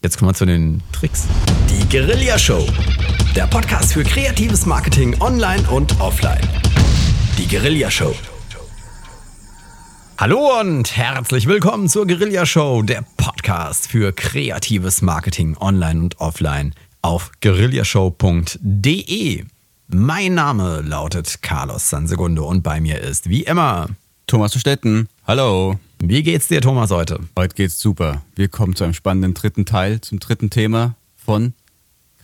Jetzt kommen wir zu den Tricks. Die Guerilla Show. Der Podcast für kreatives Marketing online und offline. Die Guerilla Show. Hallo und herzlich willkommen zur Guerilla Show, der Podcast für kreatives Marketing online und offline auf guerillashow.de. Mein Name lautet Carlos Sansegundo und bei mir ist wie immer Thomas Stetten. Hallo. Wie geht's dir, Thomas, heute? Heute geht's super. Wir kommen zu einem spannenden dritten Teil, zum dritten Thema von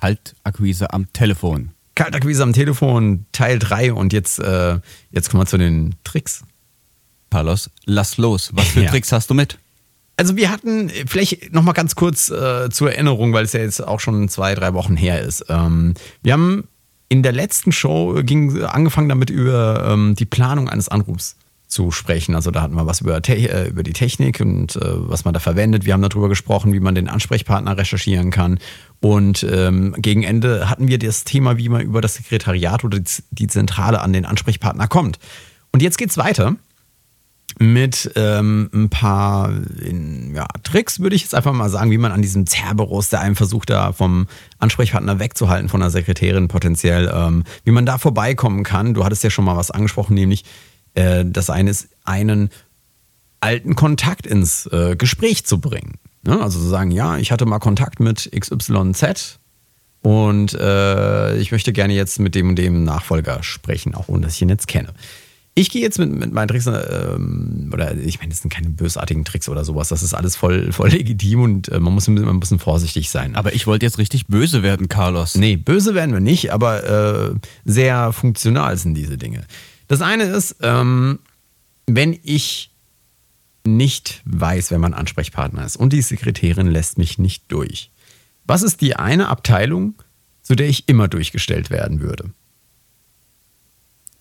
Kaltakquise am Telefon. Kaltakquise am Telefon, Teil 3 und jetzt, äh, jetzt kommen wir zu den Tricks. Carlos, lass los. Was für Ja. Tricks hast du mit? Also wir hatten, vielleicht nochmal ganz kurz äh, zur Erinnerung, weil es ja jetzt auch schon zwei, drei Wochen her ist. Ähm, wir haben in der letzten Show ging, angefangen damit über ähm, die Planung eines Anrufs zu sprechen. Also da hatten wir was über, Te äh, über die Technik und äh, was man da verwendet. Wir haben darüber gesprochen, wie man den Ansprechpartner recherchieren kann. Und ähm, gegen Ende hatten wir das Thema, wie man über das Sekretariat oder die, Zentrale an den Ansprechpartner kommt. Und jetzt geht's weiter mit ähm, ein paar in, ja, Tricks, würde ich jetzt einfach mal sagen, wie man an diesem Cerberus, der einem versucht, da vom Ansprechpartner wegzuhalten, von der Sekretärin potenziell, ähm, wie man da vorbeikommen kann. Du hattest ja schon mal was angesprochen, nämlich äh, das eine ist, einen alten Kontakt ins äh, Gespräch zu bringen. Ne? Also zu sagen, ja, ich hatte mal Kontakt mit XYZ und äh, ich möchte gerne jetzt mit dem und dem Nachfolger sprechen, auch ohne dass ich ihn jetzt kenne. Ich gehe jetzt mit, mit meinen Tricks, ähm, oder ich meine, das sind keine bösartigen Tricks oder sowas, das ist alles voll, voll legitim und äh, man, muss, man muss ein bisschen vorsichtig sein. Aber ich wollte jetzt richtig böse werden, Carlos. Nee, böse werden wir nicht, aber äh, sehr funktional sind diese Dinge. Das eine ist, ähm, wenn ich nicht weiß, wer mein Ansprechpartner ist und die Sekretärin lässt mich nicht durch. Was ist die eine Abteilung, zu der ich immer durchgestellt werden würde?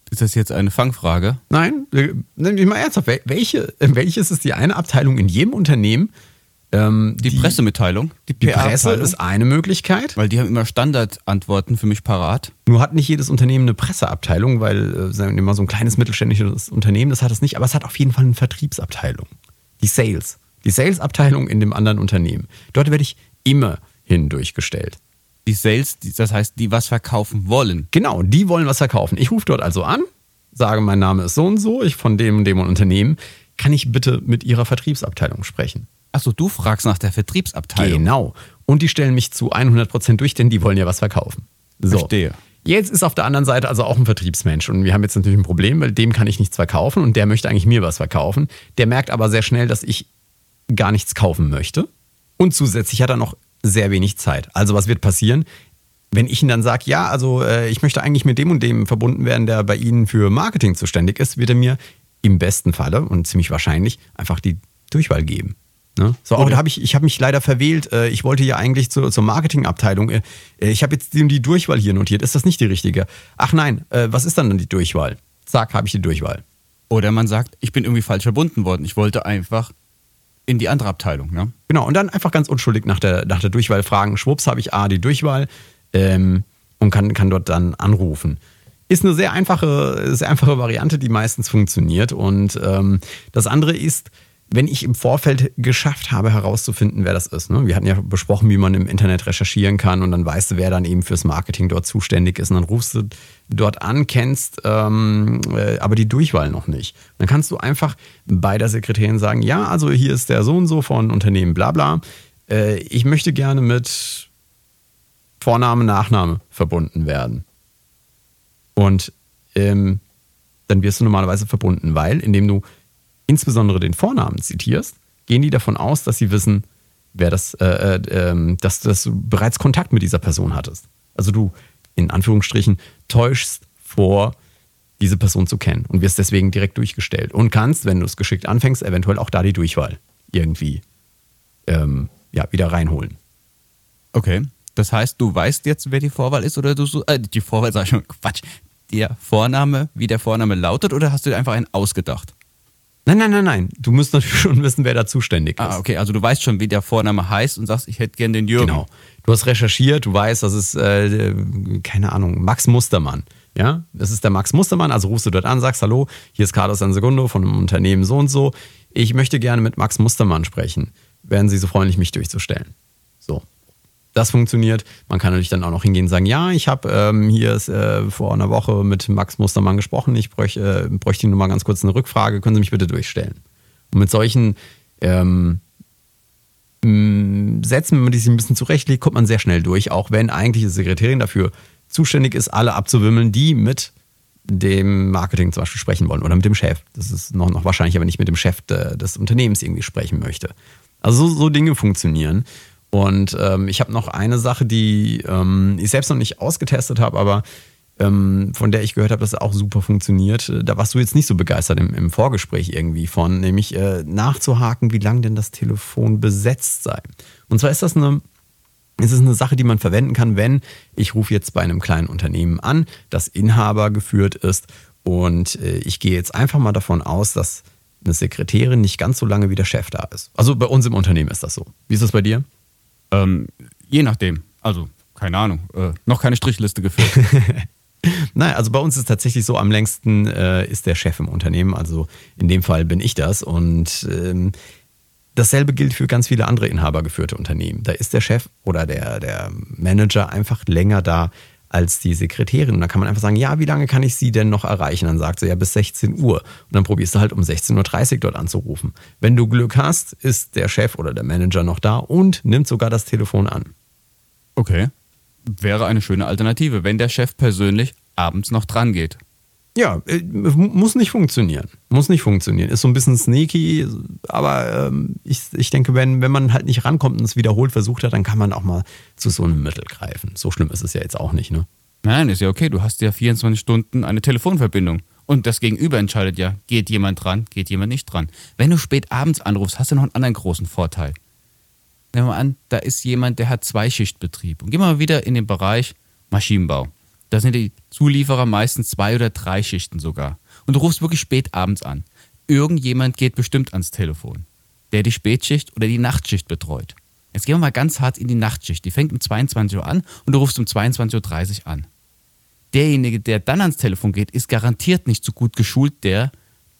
Ist das jetzt eine Fangfrage? Nein, äh, nimm dich mal ernsthaft. Wel- Welche, welches ist die eine Abteilung in jedem Unternehmen? Ähm, Die, Pressemitteilung? Die Presse PR-Abteilung? ist eine Möglichkeit. Weil die haben immer Standardantworten für mich parat. Nur hat nicht jedes Unternehmen eine Presseabteilung, weil äh, sagen wir mal so ein kleines mittelständisches Unternehmen, das hat es nicht, aber es hat auf jeden Fall eine Vertriebsabteilung. Die Sales. Die Sales-Abteilung in dem anderen Unternehmen. Dort werde ich immer hin durchgestellt. Die Sales, die- das heißt, die was verkaufen wollen. Genau, die wollen was verkaufen. Ich rufe dort also an, sage, mein Name ist so und so, ich von dem und dem Unternehmen. Kann ich bitte mit Ihrer Vertriebsabteilung sprechen? Achso, du fragst nach der Vertriebsabteilung. Genau. Und die stellen mich zu 100% durch, denn die wollen ja was verkaufen. So. Verstehe. Jetzt ist auf der anderen Seite also auch ein Vertriebsmensch und wir haben jetzt natürlich ein Problem, weil dem kann ich nichts verkaufen und der möchte eigentlich mir was verkaufen. Der merkt aber sehr schnell, dass ich gar nichts kaufen möchte und zusätzlich hat er noch sehr wenig Zeit. Also was wird passieren? Wenn ich ihm dann sage, ja, also äh, ich möchte eigentlich mit dem und dem verbunden werden, der bei Ihnen für Marketing zuständig ist, wird er mir im besten Falle und ziemlich wahrscheinlich einfach die Durchwahl geben. Ne? So, oh, da habe ich, ich habe mich leider verwählt. Äh, Ich wollte ja eigentlich zur, zur Marketingabteilung. Äh, Ich habe jetzt die, die Durchwahl hier notiert. Ist das nicht die richtige? Ach nein, äh, was ist dann denn die Durchwahl? Zack, habe ich die Durchwahl. Oder man sagt, ich bin irgendwie falsch verbunden worden. Ich wollte einfach in die andere Abteilung. Ne? Genau, und dann einfach ganz unschuldig nach der, nach der Durchwahl fragen. Schwupps habe ich A, die Durchwahl ähm, und kann, kann dort dann anrufen. Ist eine sehr einfache, sehr einfache Variante, die meistens funktioniert. Und ähm, das andere ist, wenn ich im Vorfeld geschafft habe, herauszufinden, wer das ist. Ne? Wir hatten ja besprochen, wie man im Internet recherchieren kann und dann weißt du, wer dann eben fürs Marketing dort zuständig ist. Und dann rufst du dort an, kennst ähm, äh, aber die Durchwahl noch nicht. Dann kannst du einfach bei der Sekretärin sagen, ja, also hier ist der so und so von Unternehmen bla bla. Äh, ich möchte gerne mit Vorname, Nachname verbunden werden. Und ähm, dann wirst du normalerweise verbunden, weil indem du insbesondere den Vornamen zitierst, gehen die davon aus, dass sie wissen, wer das, äh, äh, ähm, dass, dass du bereits Kontakt mit dieser Person hattest. Also du, in Anführungsstrichen, täuschst vor, diese Person zu kennen und wirst deswegen direkt durchgestellt. Und kannst, wenn du es geschickt anfängst, eventuell auch da die Durchwahl irgendwie ähm, ja, wieder reinholen. Okay. Das heißt, du weißt jetzt, wer die Vorwahl ist oder du so, äh, die Vorwahl sag ich schon, Quatsch. Der Vorname, wie der Vorname lautet oder hast du dir einfach einen ausgedacht? Nein, nein, nein, nein. Du musst natürlich schon wissen, wer da zuständig ist. Ah, okay, also du weißt schon, wie der Vorname heißt und sagst, ich hätte gern den Jürgen. Genau. Du hast recherchiert, du weißt, das ist, äh, keine Ahnung, Max Mustermann. Ja, das ist der Max Mustermann. Also rufst du dort an, sagst, hallo, hier ist Carlos Segundo von einem Unternehmen so und so. Ich möchte gerne mit Max Mustermann sprechen. Wären Sie so freundlich, mich durchzustellen? So. Das funktioniert. Man kann natürlich dann auch noch hingehen und sagen, ja, ich habe ähm, hier ist, äh, vor einer Woche mit Max Mustermann gesprochen, ich bräuchte, äh, bräuchte nur mal ganz kurz eine Rückfrage, können Sie mich bitte durchstellen? Und mit solchen ähm, Sätzen, wenn man die sich ein bisschen zurechtlegt, kommt man sehr schnell durch, auch wenn eigentlich die Sekretärin dafür zuständig ist, alle abzuwimmeln, die mit dem Marketing zum Beispiel sprechen wollen oder mit dem Chef. Das ist noch, noch wahrscheinlich, wenn ich mit dem Chef de, des Unternehmens irgendwie sprechen möchte. Also so, so Dinge funktionieren. Und ähm, ich habe noch eine Sache, die ähm, ich selbst noch nicht ausgetestet habe, aber ähm, von der ich gehört habe, dass es auch super funktioniert. Da warst du jetzt nicht so begeistert im, im Vorgespräch irgendwie von, nämlich äh, nachzuhaken, wie lange denn das Telefon besetzt sei. Und zwar ist das eine es ist eine Sache, die man verwenden kann, wenn ich rufe jetzt bei einem kleinen Unternehmen an, das Inhaber geführt ist und äh, ich gehe jetzt einfach mal davon aus, dass eine Sekretärin nicht ganz so lange wie der Chef da ist. Also bei uns im Unternehmen ist das so. Wie ist das bei dir? Ähm, je nachdem. Also, keine Ahnung. Äh, noch keine Strichliste geführt. Nein, also bei uns ist tatsächlich so, am längsten äh, ist der Chef im Unternehmen. Also in dem Fall bin ich das. Und ähm, Dasselbe gilt für ganz viele andere inhabergeführte Unternehmen. Da ist der Chef oder der, der Manager einfach länger da als die Sekretärin. Und da kann man einfach sagen, ja, wie lange kann ich sie denn noch erreichen? Dann sagt sie ja bis 16 Uhr. Und dann probierst du halt um 16.30 Uhr dort anzurufen. Wenn du Glück hast, ist der Chef oder der Manager noch da und nimmt sogar das Telefon an. Okay. Wäre eine schöne Alternative, wenn der Chef persönlich abends noch dran geht. Ja, äh, muss nicht funktionieren. Muss nicht funktionieren. Ist so ein bisschen sneaky, aber ähm, ich, ich denke, wenn, wenn man halt nicht rankommt und es wiederholt versucht hat, dann kann man auch mal zu so einem Mittel greifen. So schlimm ist es ja jetzt auch nicht, ne? Nein, ist ja okay. Du hast ja 24 Stunden eine Telefonverbindung. Und das Gegenüber entscheidet ja, geht jemand dran, geht jemand nicht dran. Wenn du spät abends anrufst, hast du noch einen anderen großen Vorteil. Nehmen wir mal an, da ist jemand, der hat Zweischichtbetrieb. Und gehen wir mal wieder in den Bereich Maschinenbau. Da sind die Zulieferer meistens zwei oder drei Schichten sogar. Und du rufst wirklich spät abends an. Irgendjemand geht bestimmt ans Telefon, der die Spätschicht oder die Nachtschicht betreut. Jetzt gehen wir mal ganz hart in die Nachtschicht. Die fängt um 22 Uhr an und du rufst um 22.30 Uhr an. Derjenige, der dann ans Telefon geht, ist garantiert nicht so gut geschult, der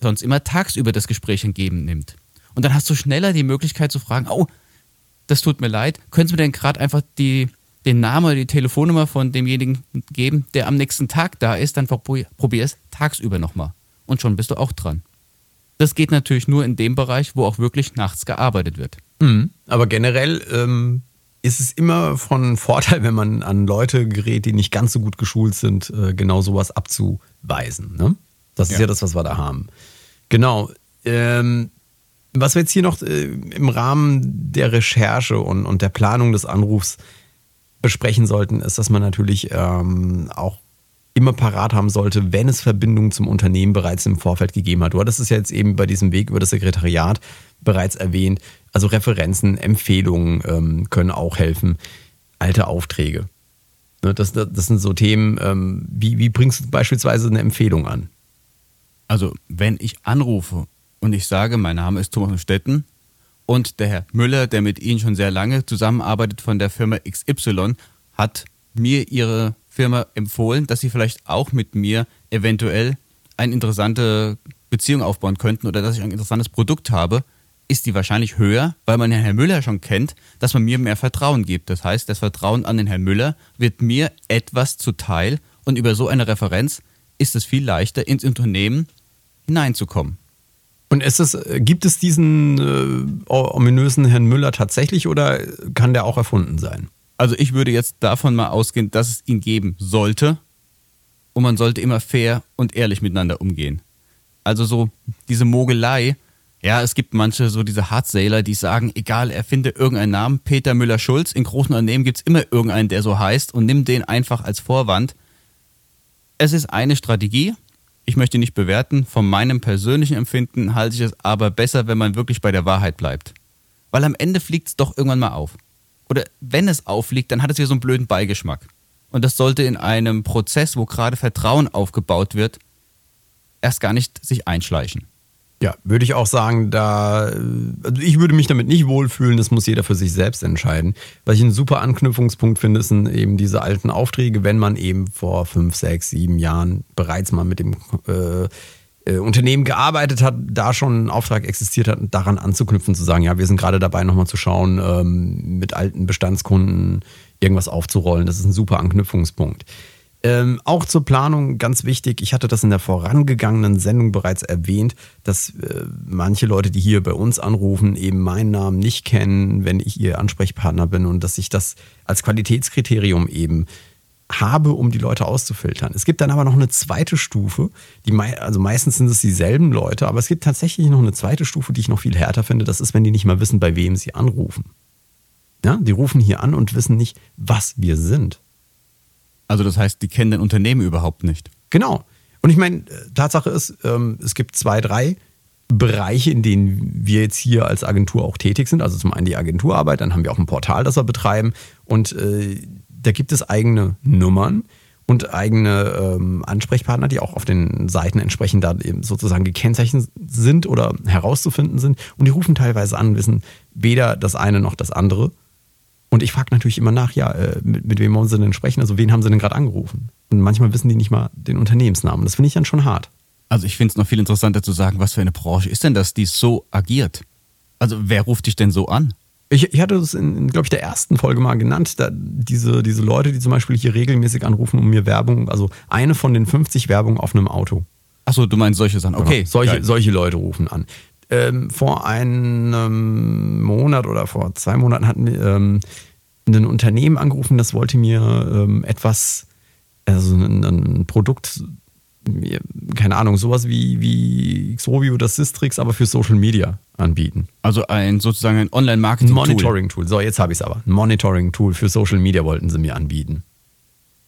sonst immer tagsüber das Gespräch entgegen nimmt. Und dann hast du schneller die Möglichkeit zu fragen, oh, das tut mir leid, können Sie mir denn gerade einfach die den Namen oder die Telefonnummer von demjenigen geben, der am nächsten Tag da ist, dann probier es tagsüber nochmal. Und schon bist du auch dran. Das geht natürlich nur in dem Bereich, wo auch wirklich nachts gearbeitet wird. Mhm. Aber generell ähm, ist es immer von Vorteil, wenn man an Leute gerät, die nicht ganz so gut geschult sind, äh, genau sowas abzuweisen. Ne? Das ist ja. ja das, was wir da haben. Genau. Ähm, was wir jetzt hier noch äh, im Rahmen der Recherche und, und der Planung des Anrufs besprechen sollten, ist, dass man natürlich ähm, auch immer parat haben sollte, wenn es Verbindungen zum Unternehmen bereits im Vorfeld gegeben hat. Du hattest es ja jetzt eben bei diesem Weg über das Sekretariat bereits erwähnt. Also Referenzen, Empfehlungen ähm, können auch helfen. Alte Aufträge. Ne, das, das sind so Themen, ähm, wie, wie bringst du beispielsweise eine Empfehlung an? Also, wenn ich anrufe und ich sage, mein Name ist Thomas Stetten und der Herr Müller, der mit Ihnen schon sehr lange zusammenarbeitet von der Firma XY, hat mir Ihre Firma empfohlen, dass Sie vielleicht auch mit mir eventuell eine interessante Beziehung aufbauen könnten oder dass ich ein interessantes Produkt habe, ist die wahrscheinlich höher, weil man den Herrn Müller schon kennt, dass man mir mehr Vertrauen gibt. Das heißt, das Vertrauen an den Herrn Müller wird mir etwas zuteil und über so eine Referenz ist es viel leichter, ins Unternehmen hineinzukommen. Und ist es, gibt es diesen äh, ominösen Herrn Müller tatsächlich oder kann der auch erfunden sein? Also ich würde jetzt davon mal ausgehen, dass es ihn geben sollte. Und man sollte immer fair und ehrlich miteinander umgehen. Also so diese Mogelei. Ja, es gibt manche so diese Hardsailor, die sagen, egal, er finde irgendeinen Namen, Peter Müller-Schulz. In großen Unternehmen gibt es immer irgendeinen, der so heißt und nimmt den einfach als Vorwand. Es ist eine Strategie, ich möchte nicht bewerten. Von meinem persönlichen Empfinden halte ich es aber besser, wenn man wirklich bei der Wahrheit bleibt. Weil am Ende fliegt es doch irgendwann mal auf. Oder wenn es auffliegt, dann hat es wieder so einen blöden Beigeschmack. Und das sollte in einem Prozess, wo gerade Vertrauen aufgebaut wird, erst gar nicht sich einschleichen. Ja, würde ich auch sagen, da, also ich würde mich damit nicht wohlfühlen, das muss jeder für sich selbst entscheiden. Was ich einen super Anknüpfungspunkt finde, sind eben diese alten Aufträge, wenn man eben vor fünf, sechs, sieben Jahren bereits mal mit dem äh, äh, Unternehmen gearbeitet hat, da schon ein Auftrag existiert hat, daran anzuknüpfen, zu sagen, ja, wir sind gerade dabei, nochmal zu schauen, ähm, mit alten Bestandskunden irgendwas aufzurollen. Das ist ein super Anknüpfungspunkt. Ähm, auch zur Planung ganz wichtig, ich hatte das in der vorangegangenen Sendung bereits erwähnt, dass äh, manche Leute, die hier bei uns anrufen, eben meinen Namen nicht kennen, wenn ich ihr Ansprechpartner bin und dass ich das als Qualitätskriterium eben habe, um die Leute auszufiltern. Es gibt dann aber noch eine zweite Stufe, die mei also meistens sind es dieselben Leute, aber es gibt tatsächlich noch eine zweite Stufe, die ich noch viel härter finde. Das ist, wenn die nicht mal wissen, bei wem sie anrufen. Ja, die rufen hier an und wissen nicht, was wir sind. Also das heißt, die kennen dein Unternehmen überhaupt nicht. Genau. Und ich meine, Tatsache ist, ähm, es gibt zwei, drei Bereiche, in denen wir jetzt hier als Agentur auch tätig sind. Also zum einen die Agenturarbeit, dann haben wir auch ein Portal, das wir betreiben. Und äh, da gibt es eigene Nummern und eigene ähm, Ansprechpartner, die auch auf den Seiten entsprechend da eben sozusagen gekennzeichnet sind oder herauszufinden sind. Und die rufen teilweise an, wissen weder das eine noch das andere. Und ich frage natürlich immer nach, ja, äh, mit, mit wem wollen sie denn sprechen? Also wen haben sie denn gerade angerufen? Und manchmal wissen die nicht mal den Unternehmensnamen. Das finde ich dann schon hart. Also ich finde es noch viel interessanter zu sagen, was für eine Branche ist denn das, die so agiert? Also wer ruft dich denn so an? Ich, ich hatte es in, glaube ich, der ersten Folge mal genannt, da diese, diese Leute, die zum Beispiel hier regelmäßig anrufen, um mir Werbung, also eine von den 50 Werbungen auf einem Auto. Achso, du meinst solche Sachen. Okay. Genau. Solche, solche Leute rufen an. Ähm, vor einem Monat oder vor zwei Monaten hatten wir ähm, ein Unternehmen angerufen, das wollte mir ähm, etwas, also ein, ein, Produkt, keine Ahnung, sowas wie, wie Xrovio oder Sistrix, aber für Social Media anbieten. Also ein sozusagen ein Online-Marketing-Tool. Monitoring-Tool. So, jetzt habe ich es aber. Ein Monitoring-Tool für Social Media wollten sie mir anbieten.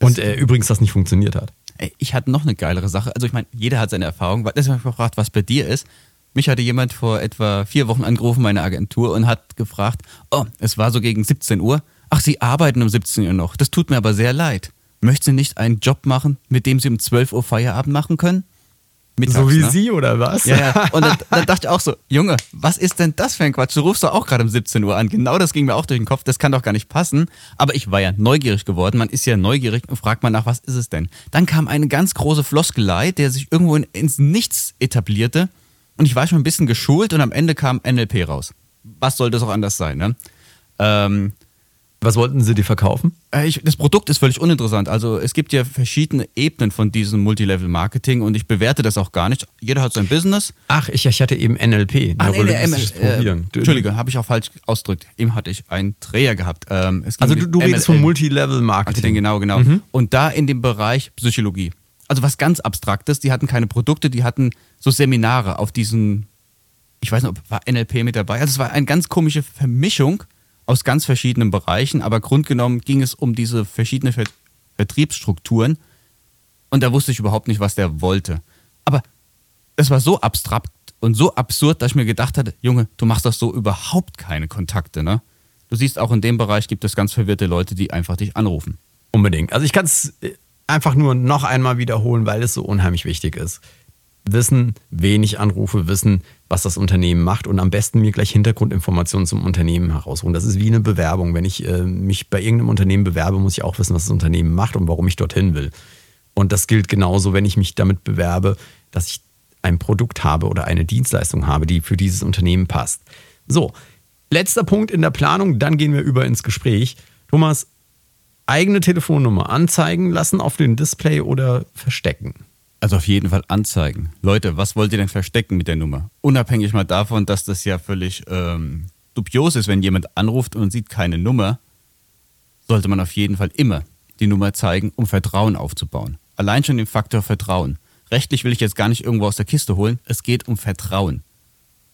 Und äh, übrigens, das nicht funktioniert hat. Ich hatte noch eine geilere Sache. Also ich meine, jeder hat seine Erfahrung. Deswegen habe ich gefragt, was bei dir ist. Mich hatte jemand vor etwa vier Wochen angerufen, meine Agentur, und hat gefragt, oh, es war so gegen 17 Uhr. Ach, Sie arbeiten um 17 Uhr noch. Das tut mir aber sehr leid. Möchten Sie nicht einen Job machen, mit dem Sie um 12 Uhr Feierabend machen können? Mittags, so wie ne? Sie oder was? Ja, ja. Und dann, dann, dachte ich auch so, Junge, was ist denn das für ein Quatsch? Du rufst doch auch gerade um 17 Uhr an. Genau das ging mir auch durch den Kopf. Das kann doch gar nicht passen. Aber ich war ja neugierig geworden. Man ist ja neugierig und fragt mal nach, was ist es denn? Dann kam eine ganz große Floskelei, der sich irgendwo in, ins Nichts etablierte. Und ich war schon ein bisschen geschult und am Ende kam NLP raus. Was soll das auch anders sein, ne? Ähm, was wollten Sie dir verkaufen? Äh, ich, das Produkt ist völlig uninteressant. Also es gibt ja verschiedene Ebenen von diesem Multilevel-Marketing und ich bewerte das auch gar nicht. Jeder hat sein Business. Ach, ich, ich hatte eben NLP. Ah, nee, nee, ML, äh, Entschuldige, habe ich auch falsch ausgedrückt. Eben hatte ich einen Dreher gehabt. Ähm, also du, du redest von Multilevel-Marketing. Genau, genau. Mhm. Und da in dem Bereich Psychologie. Also was ganz Abstraktes. Die hatten keine Produkte, die hatten so Seminare auf diesen, ich weiß nicht, ob war NLP mit dabei. Also es war eine ganz komische Vermischung aus ganz verschiedenen Bereichen, aber grundgenommen ging es um diese verschiedenen Ver Vertriebsstrukturen und da wusste ich überhaupt nicht, was der wollte. Aber es war so abstrakt und so absurd, dass ich mir gedacht hatte, Junge, du machst das so überhaupt keine Kontakte, ne? Du siehst auch in dem Bereich gibt es ganz verwirrte Leute, die einfach dich anrufen. Unbedingt. Also ich kann es äh, einfach nur noch einmal wiederholen, weil es so unheimlich wichtig ist wissen, wen ich anrufe, wissen, was das Unternehmen macht und am besten mir gleich Hintergrundinformationen zum Unternehmen herausholen. Das ist wie eine Bewerbung. Wenn ich äh, mich bei irgendeinem Unternehmen bewerbe, muss ich auch wissen, was das Unternehmen macht und warum ich dorthin will. Und das gilt genauso, wenn ich mich damit bewerbe, dass ich ein Produkt habe oder eine Dienstleistung habe, die für dieses Unternehmen passt. So, letzter Punkt in der Planung, dann gehen wir über ins Gespräch. Thomas, eigene Telefonnummer anzeigen lassen auf dem Display oder verstecken? Also auf jeden Fall anzeigen. Leute, was wollt ihr denn verstecken mit der Nummer? Unabhängig mal davon, dass das ja völlig ähm, dubios ist, wenn jemand anruft und sieht keine Nummer, sollte man auf jeden Fall immer die Nummer zeigen, um Vertrauen aufzubauen. Allein schon den Faktor Vertrauen. Rechtlich will ich jetzt gar nicht irgendwo aus der Kiste holen, es geht um Vertrauen.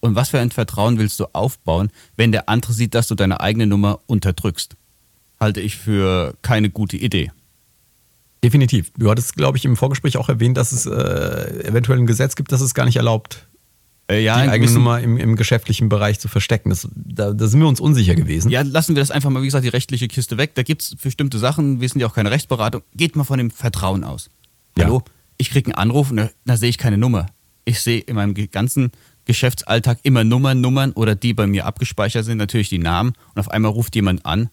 Und was für ein Vertrauen willst du aufbauen, wenn der andere sieht, dass du deine eigene Nummer unterdrückst? Halte ich für keine gute Idee. Definitiv. Du hattest, glaube ich, im Vorgespräch auch erwähnt, dass es äh, eventuell ein Gesetz gibt, das es gar nicht erlaubt, äh, ja, die eigene Nummer im, im, geschäftlichen Bereich zu verstecken. Das, da, da, sind wir uns unsicher gewesen. Ja, lassen wir das einfach mal, wie gesagt, die rechtliche Kiste weg. Da gibt es bestimmte Sachen, wir sind ja auch keine Rechtsberatung. Geht mal von dem Vertrauen aus. Ja. Hallo, ich kriege einen Anruf und da, da sehe ich keine Nummer. Ich sehe in meinem ganzen Geschäftsalltag immer Nummern, Nummern oder die bei mir abgespeichert sind, natürlich die Namen. Und auf einmal ruft jemand an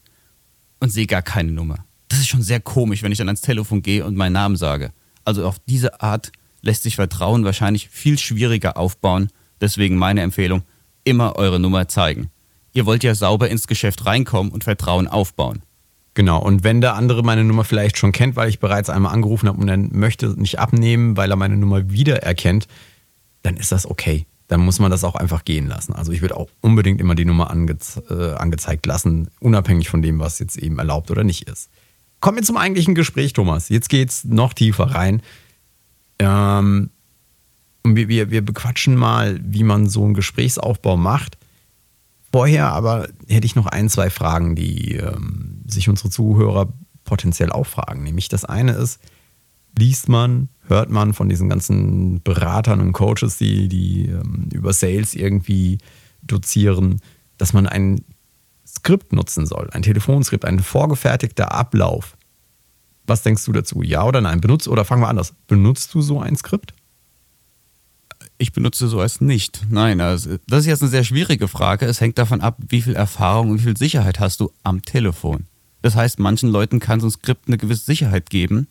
und sehe gar keine Nummer das ist schon sehr komisch, wenn ich dann ans Telefon gehe und meinen Namen sage. Also auf diese Art lässt sich Vertrauen wahrscheinlich viel schwieriger aufbauen. Deswegen meine Empfehlung, immer eure Nummer zeigen. Ihr wollt ja sauber ins Geschäft reinkommen und Vertrauen aufbauen. Genau, und wenn der andere meine Nummer vielleicht schon kennt, weil ich bereits einmal angerufen habe und er möchte nicht abnehmen, weil er meine Nummer wiedererkennt, dann ist das okay. Dann muss man das auch einfach gehen lassen. Also ich würde auch unbedingt immer die Nummer angeze äh, angezeigt lassen, unabhängig von dem, was jetzt eben erlaubt oder nicht ist. Kommen wir zum eigentlichen Gespräch, Thomas. Jetzt geht's noch tiefer rein. Ähm, wir, wir, wir bequatschen mal, wie man so einen Gesprächsaufbau macht. Vorher aber hätte ich noch ein, zwei Fragen, die ähm, sich unsere Zuhörer potenziell auch fragen. Nämlich das eine ist, liest man, hört man von diesen ganzen Beratern und Coaches, die, die ähm, über Sales irgendwie dozieren, dass man ein Skript nutzen soll, ein Telefonskript, ein vorgefertigter Ablauf. Was denkst du dazu? Ja oder nein? Benutzt oder fangen wir anders. Benutzt du so ein Skript? Ich benutze sowas nicht. Nein, also das ist jetzt eine sehr schwierige Frage. Es hängt davon ab, wie viel Erfahrung und wie viel Sicherheit hast du am Telefon. Das heißt, manchen Leuten kann so ein Skript eine gewisse Sicherheit geben.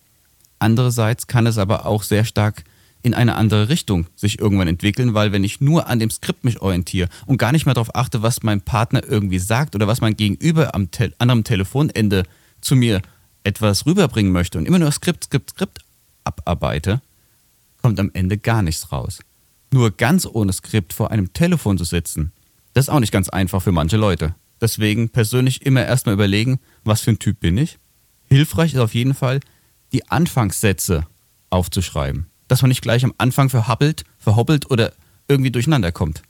Andererseits kann es aber auch sehr stark in eine andere Richtung sich irgendwann entwickeln, weil wenn ich nur an dem Skript mich orientiere und gar nicht mehr darauf achte, was mein Partner irgendwie sagt oder was mein Gegenüber am te anderen Telefonende zu mir etwas rüberbringen möchte und immer nur Skript, Skript, Skript abarbeite, kommt am Ende gar nichts raus. Nur ganz ohne Skript vor einem Telefon zu sitzen, das ist auch nicht ganz einfach für manche Leute. Deswegen persönlich immer erstmal überlegen, was für ein Typ bin ich. Hilfreich ist auf jeden Fall, die Anfangssätze aufzuschreiben. Dass man nicht gleich am Anfang verhappelt, verhoppelt oder irgendwie durcheinander kommt.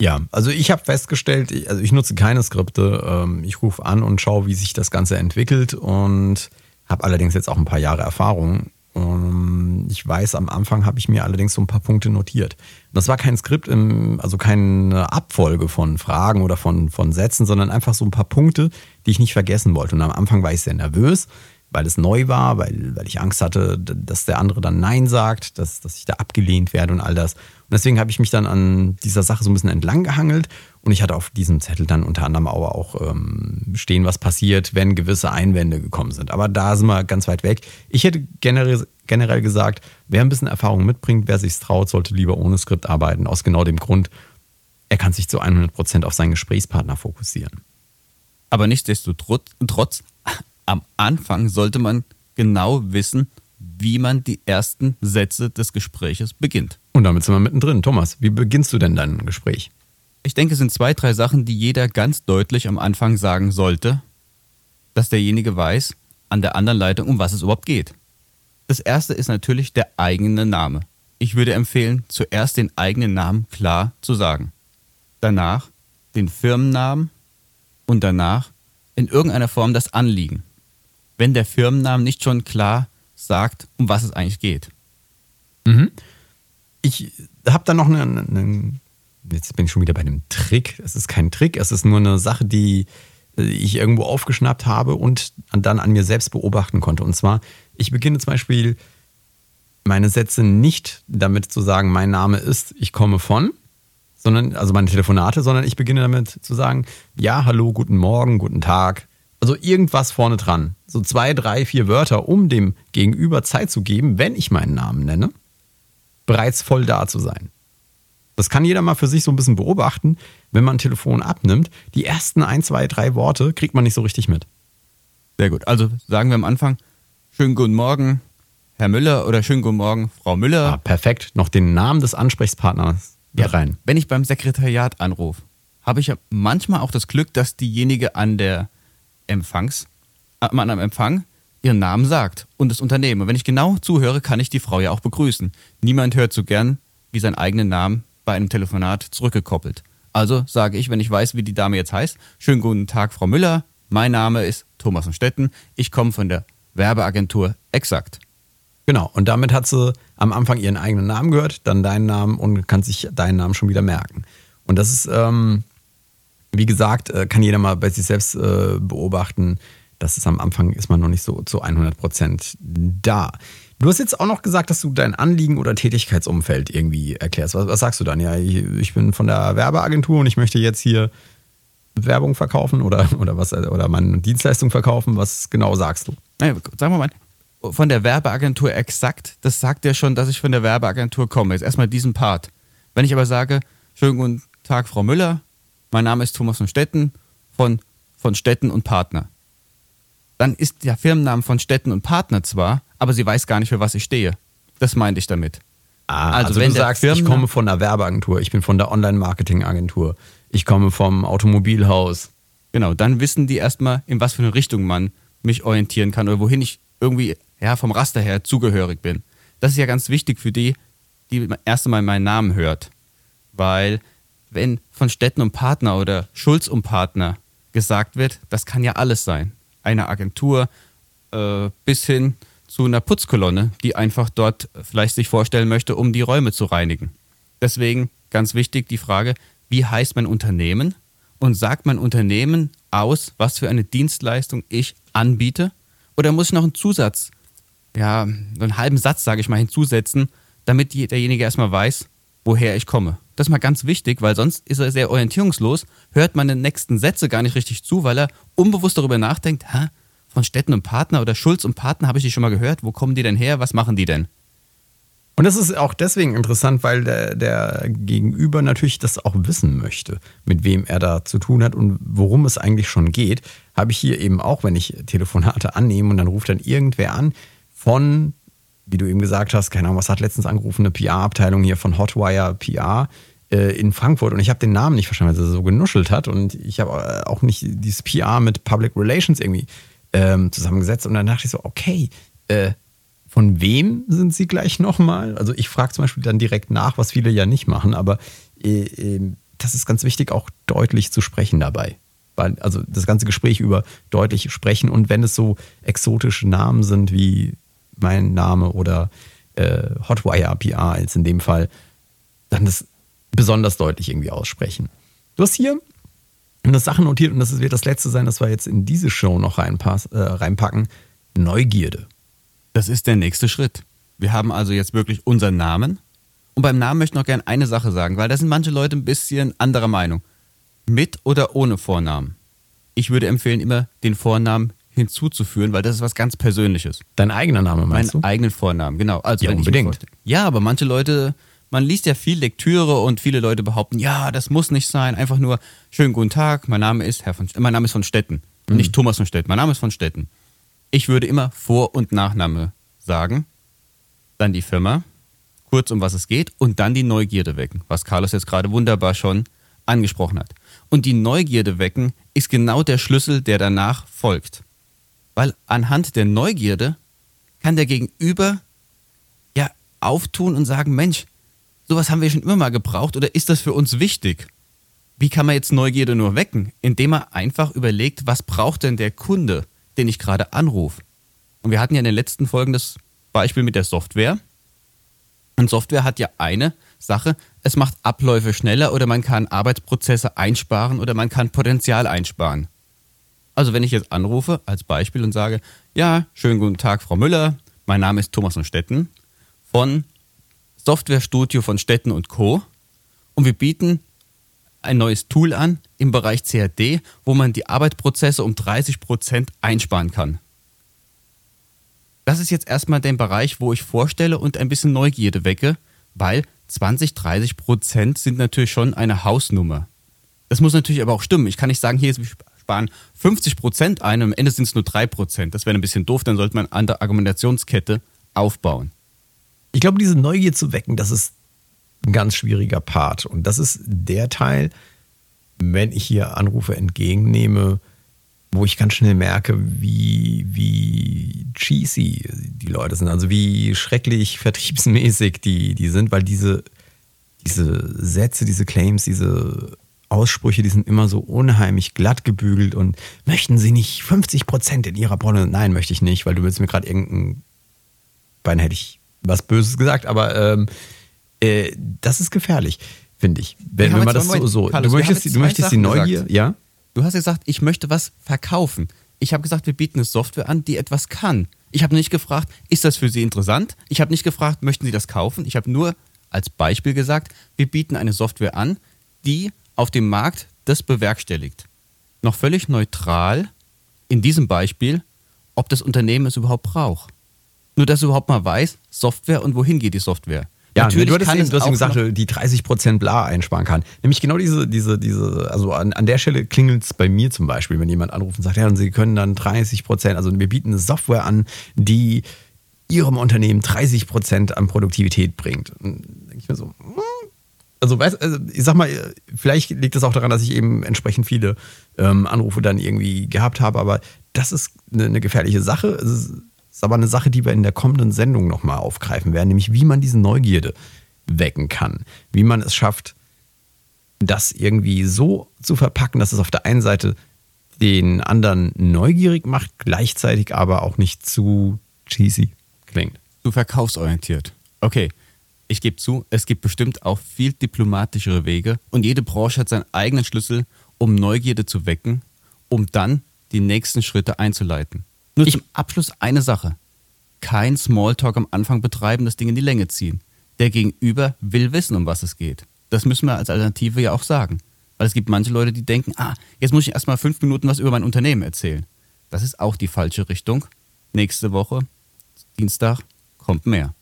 Ja, also ich habe festgestellt, also ich nutze keine Skripte. Ähm, ich rufe an und schaue, wie sich das Ganze entwickelt und habe allerdings jetzt auch ein paar Jahre Erfahrung und ich weiß, am Anfang habe ich mir allerdings so ein paar Punkte notiert. Das war kein Skript, im, also keine Abfolge von Fragen oder von, von Sätzen, sondern einfach so ein paar Punkte, die ich nicht vergessen wollte. Und am Anfang war ich sehr nervös, weil es neu war, weil, weil ich Angst hatte, dass der andere dann Nein sagt, dass, dass ich da abgelehnt werde und all das. Und deswegen habe ich mich dann an dieser Sache so ein bisschen entlang gehangelt und ich hatte auf diesem Zettel dann unter anderem auch, ähm, stehen, was passiert, wenn gewisse Einwände gekommen sind. Aber da sind wir ganz weit weg. Ich hätte generell, generell gesagt, wer ein bisschen Erfahrung mitbringt, wer sich traut, sollte lieber ohne Skript arbeiten. Aus genau dem Grund, er kann sich zu 100 Prozent auf seinen Gesprächspartner fokussieren. Aber nichtsdestotrotz, am Anfang sollte man genau wissen, wie man die ersten Sätze des Gespräches beginnt. Und damit sind wir mittendrin. Thomas, wie beginnst du denn dein Gespräch? Ich denke, es sind zwei, drei Sachen, die jeder ganz deutlich am Anfang sagen sollte, dass derjenige weiß an der anderen Leitung, um was es überhaupt geht. Das erste ist natürlich der eigene Name. Ich würde empfehlen, zuerst den eigenen Namen klar zu sagen. Danach den Firmennamen und danach in irgendeiner Form das Anliegen. Wenn der Firmennamen nicht schon klar sagt, um was es eigentlich geht. Mhm. Ich habe da noch einen, einen, jetzt bin ich schon wieder bei einem Trick. Es ist kein Trick, es ist nur eine Sache, die ich irgendwo aufgeschnappt habe und dann an mir selbst beobachten konnte. Und zwar, ich beginne zum Beispiel meine Sätze nicht damit zu sagen, mein Name ist, ich komme von, sondern, also meine Telefonate, sondern ich beginne damit zu sagen, ja, hallo, guten Morgen, guten Tag, also irgendwas vorne dran. So zwei, drei, vier Wörter, um dem Gegenüber Zeit zu geben, wenn ich meinen Namen nenne, bereits voll da zu sein. Das kann jeder mal für sich so ein bisschen beobachten, wenn man ein Telefon abnimmt. Die ersten ein, zwei, drei Worte kriegt man nicht so richtig mit. Sehr gut. Also sagen wir am Anfang, schönen guten Morgen, Herr Müller oder schönen guten Morgen, Frau Müller. Ah, perfekt. Noch den Namen des Ansprechpartners ja, rein. Wenn ich beim Sekretariat anrufe, habe ich ja manchmal auch das Glück, dass diejenige an der Empfangs, äh, an einem Empfang ihren Namen sagt und das Unternehmen. Und wenn ich genau zuhöre, kann ich die Frau ja auch begrüßen. Niemand hört so gern wie seinen eigenen Namen bei einem Telefonat zurückgekoppelt. Also sage ich, wenn ich weiß, wie die Dame jetzt heißt, schönen guten Tag, Frau Müller. Mein Name ist Thomas Stetten. Ich komme von der Werbeagentur Exakt. Genau, und damit hat sie am Anfang ihren eigenen Namen gehört, dann deinen Namen und kann sich deinen Namen schon wieder merken. Und das ist ähm, wie gesagt, äh, kann jeder mal bei sich selbst äh, beobachten, dass es am Anfang ist man noch nicht so zu 100 Prozent da. Du hast jetzt auch noch gesagt, dass du dein Anliegen oder Tätigkeitsumfeld irgendwie erklärst. Was, was sagst du dann? Ja, ich, ich, bin von der Werbeagentur und ich möchte jetzt hier Werbung verkaufen oder, oder was oder meine Dienstleistung verkaufen. Was genau sagst du? Naja, sagen wir mal, von der Werbeagentur exakt, das sagt ja schon, dass ich von der Werbeagentur komme. Jetzt erstmal diesen Part. Wenn ich aber sage, schönen guten Tag, Frau Müller, mein Name ist Thomas von Stetten von, von Stetten und Partner. Dann ist der Firmenname von Stetten und Partner zwar, aber sie weiß gar nicht, für was ich stehe. Das meinte ich damit. Ah, also, also wenn du sagst, ich komme von der Werbeagentur, ich bin von der Online-Marketing-Agentur, ich komme vom Automobilhaus. Genau, dann wissen die erstmal, in was für eine Richtung man mich orientieren kann oder wohin ich irgendwie ja, vom Raster her zugehörig bin. Das ist ja ganz wichtig für die, die erst einmal meinen Namen hört. Weil wenn von Städten und Partner oder Schulz und Partner gesagt wird, das kann ja alles sein. Eine Agentur äh, bis hin zu einer Putzkolonne, die einfach dort vielleicht sich vorstellen möchte, um die Räume zu reinigen. Deswegen ganz wichtig die Frage, wie heißt mein Unternehmen und sagt mein Unternehmen aus, was für eine Dienstleistung ich anbiete? Oder muss ich noch einen Zusatz, ja, einen halben Satz, sage ich mal, hinzusetzen, damit derjenige erstmal weiß, woher ich komme? Das ist mal ganz wichtig, weil sonst ist er sehr orientierungslos, hört man den nächsten Sätze gar nicht richtig zu, weil er unbewusst darüber nachdenkt, hä, von Städten und Partner oder Schulz und Partner habe ich die schon mal gehört, wo kommen die denn her, was machen die denn? Und das ist auch deswegen interessant, weil der, der, Gegenüber natürlich das auch wissen möchte, mit wem er da zu tun hat und worum es eigentlich schon geht. Habe ich hier eben auch, wenn ich Telefonate annehme und dann ruft dann irgendwer an von, wie du eben gesagt hast, keine Ahnung, was hat letztens angerufen, eine PR-Abteilung hier von Hotwire PR äh, in Frankfurt. Und ich habe den Namen nicht verstanden, weil er so genuschelt hat. Und ich habe äh, auch nicht dieses PR mit Public Relations irgendwie ähm, zusammengesetzt. Und dann dachte ich so, okay, äh, von wem sind sie gleich nochmal? Also ich frage zum Beispiel dann direkt nach, was viele ja nicht machen, aber äh, äh, das ist ganz wichtig, auch deutlich zu sprechen dabei. Weil, also das ganze Gespräch über deutlich sprechen. Und wenn es so exotische Namen sind wie mein Name oder äh, Hotwire PR als in dem Fall, dann das besonders deutlich irgendwie aussprechen. Du hast hier eine Sache notiert und das wird das letzte sein, das wir jetzt in diese Show noch reinpass, äh, reinpacken. Neugierde. Das ist der nächste Schritt. Wir haben also jetzt wirklich unseren Namen. Und beim Namen möchte ich noch gerne eine Sache sagen, weil da sind manche Leute ein bisschen anderer Meinung. Mit oder ohne Vornamen. Ich würde empfehlen, immer den Vornamen hinzuzuführen, weil das ist was ganz Persönliches. Dein eigener Name meinst Meinen du? eigenen Vornamen, genau. Also ja, unbedingt. Ja, aber manche Leute, man liest ja viel Lektüre und viele Leute behaupten, ja, das muss nicht sein, einfach nur schönen guten Tag, mein Name ist Herr von, mein Name ist von Stetten, mhm. nicht Thomas von Stetten, mein Name ist von Stetten. Ich würde immer Vor- und Nachname sagen, dann die Firma, kurz um was es geht und dann die Neugierde wecken, was Carlos jetzt gerade wunderbar schon angesprochen hat. Und die Neugierde wecken ist genau der Schlüssel, der danach folgt. Weil anhand der Neugierde kann der Gegenüber ja auftun und sagen, Mensch, sowas haben wir schon immer mal gebraucht oder ist das für uns wichtig? Wie kann man jetzt Neugierde nur wecken? Indem er einfach überlegt, was braucht denn der Kunde? den ich gerade anrufe. Und wir hatten ja in den letzten Folgen das Beispiel mit der Software. Und Software hat ja eine Sache, es macht Abläufe schneller oder man kann Arbeitsprozesse einsparen oder man kann Potenzial einsparen. Also wenn ich jetzt anrufe als Beispiel und sage, ja, schönen guten Tag, Frau Müller, mein Name ist Thomas von Stetten von Softwarestudio von Stetten und Co. Und wir bieten ein neues Tool an im Bereich CAD, wo man die Arbeitsprozesse um 30 Prozent einsparen kann. Das ist jetzt erstmal der Bereich, wo ich vorstelle und ein bisschen Neugierde wecke, weil 20, 30 Prozent sind natürlich schon eine Hausnummer. Das muss natürlich aber auch stimmen. Ich kann nicht sagen, hier, wir sparen 50 Prozent ein und am Ende sind es nur 3 Prozent. Das wäre ein bisschen doof, dann sollte man eine andere Argumentationskette aufbauen. Ich glaube, diese Neugier zu wecken, das ist ein ganz schwieriger Part. Und das ist der Teil, wenn ich hier Anrufe entgegennehme, wo ich ganz schnell merke, wie, wie cheesy die Leute sind, also wie schrecklich vertriebsmäßig die, die sind, weil diese, diese Sätze, diese Claims, diese Aussprüche, die sind immer so unheimlich glatt gebügelt und möchten Sie nicht 50 Prozent in Ihrer Branche? Nein, möchte ich nicht, weil du willst mir gerade irgendein, Bein hätte ich was Böses gesagt, aber ähm, äh, das ist gefährlich, finde ich. Wenn, wenn man das so, so Carlos, du möchtest, du möchtest die Neugier, gesagt. ja? Du hast gesagt, ich möchte was verkaufen. Ich habe gesagt, wir bieten eine Software an, die etwas kann. Ich habe nicht gefragt, ist das für Sie interessant? Ich habe nicht gefragt, möchten Sie das kaufen? Ich habe nur als Beispiel gesagt, wir bieten eine Software an, die auf dem Markt das bewerkstelligt. Noch völlig neutral in diesem Beispiel, ob das Unternehmen es überhaupt braucht. Nur, dass du überhaupt mal weißt, Software und wohin geht die Software. Ja, Natürlich du hattest kann eben, es du hast eben gesagt, die 30% bla einsparen kann. Nämlich genau diese, diese, diese, also an, an der Stelle klingelt es bei mir zum Beispiel, wenn jemand anruft und sagt, ja, und sie können dann 30%, also wir bieten eine Software an, die ihrem Unternehmen 30% an Produktivität bringt. Und denke ich mir so, hm, also, weißt, also ich sag mal, vielleicht liegt es auch daran, dass ich eben entsprechend viele ähm, Anrufe dann irgendwie gehabt habe, aber das ist eine, eine gefährliche Sache. Es ist, ist aber eine Sache, die wir in der kommenden Sendung nochmal aufgreifen werden, nämlich wie man diese Neugierde wecken kann. Wie man es schafft, das irgendwie so zu verpacken, dass es auf der einen Seite den anderen neugierig macht, gleichzeitig aber auch nicht zu cheesy klingt. zu verkaufsorientiert. Okay, ich gebe zu, es gibt bestimmt auch viel diplomatischere Wege und jede Branche hat seinen eigenen Schlüssel, um Neugierde zu wecken, um dann die nächsten Schritte einzuleiten. Nur zum Abschluss eine Sache. Kein Smalltalk am Anfang betreiben, das Ding in die Länge ziehen. Der Gegenüber will wissen, um was es geht. Das müssen wir als Alternative ja auch sagen. Weil es gibt manche Leute, die denken, ah, jetzt muss ich erstmal fünf Minuten was über mein Unternehmen erzählen. Das ist auch die falsche Richtung. Nächste Woche, Dienstag, kommt mehr.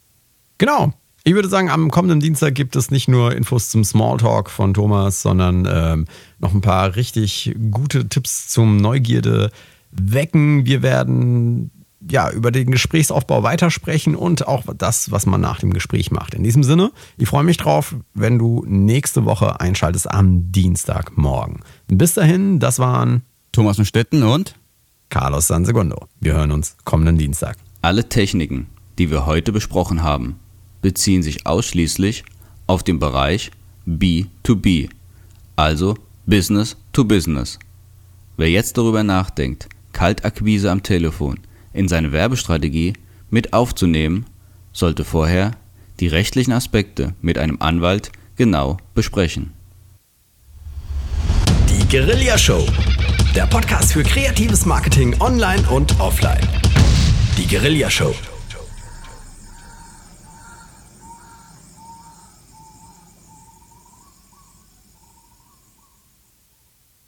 Genau. Ich würde sagen, am kommenden Dienstag gibt es nicht nur Infos zum Smalltalk von Thomas, sondern ähm, noch ein paar richtig gute Tipps zum Neugierde wecken. Wir werden ja über den Gesprächsaufbau weitersprechen und auch das, was man nach dem Gespräch macht. In diesem Sinne, ich freue mich drauf, wenn du nächste Woche einschaltest am Dienstagmorgen. Bis dahin, das waren Thomas Stetten und Carlos Sansegundo. Wir hören uns kommenden Dienstag. Alle Techniken, die wir heute besprochen haben, beziehen sich ausschließlich auf den Bereich B2B, also Business to Business. Wer jetzt darüber nachdenkt, Kaltakquise am Telefon in seine Werbestrategie mit aufzunehmen, sollte vorher die rechtlichen Aspekte mit einem Anwalt genau besprechen. Die Guerilla Show. Der Podcast für kreatives Marketing online und offline. Die Guerilla Show.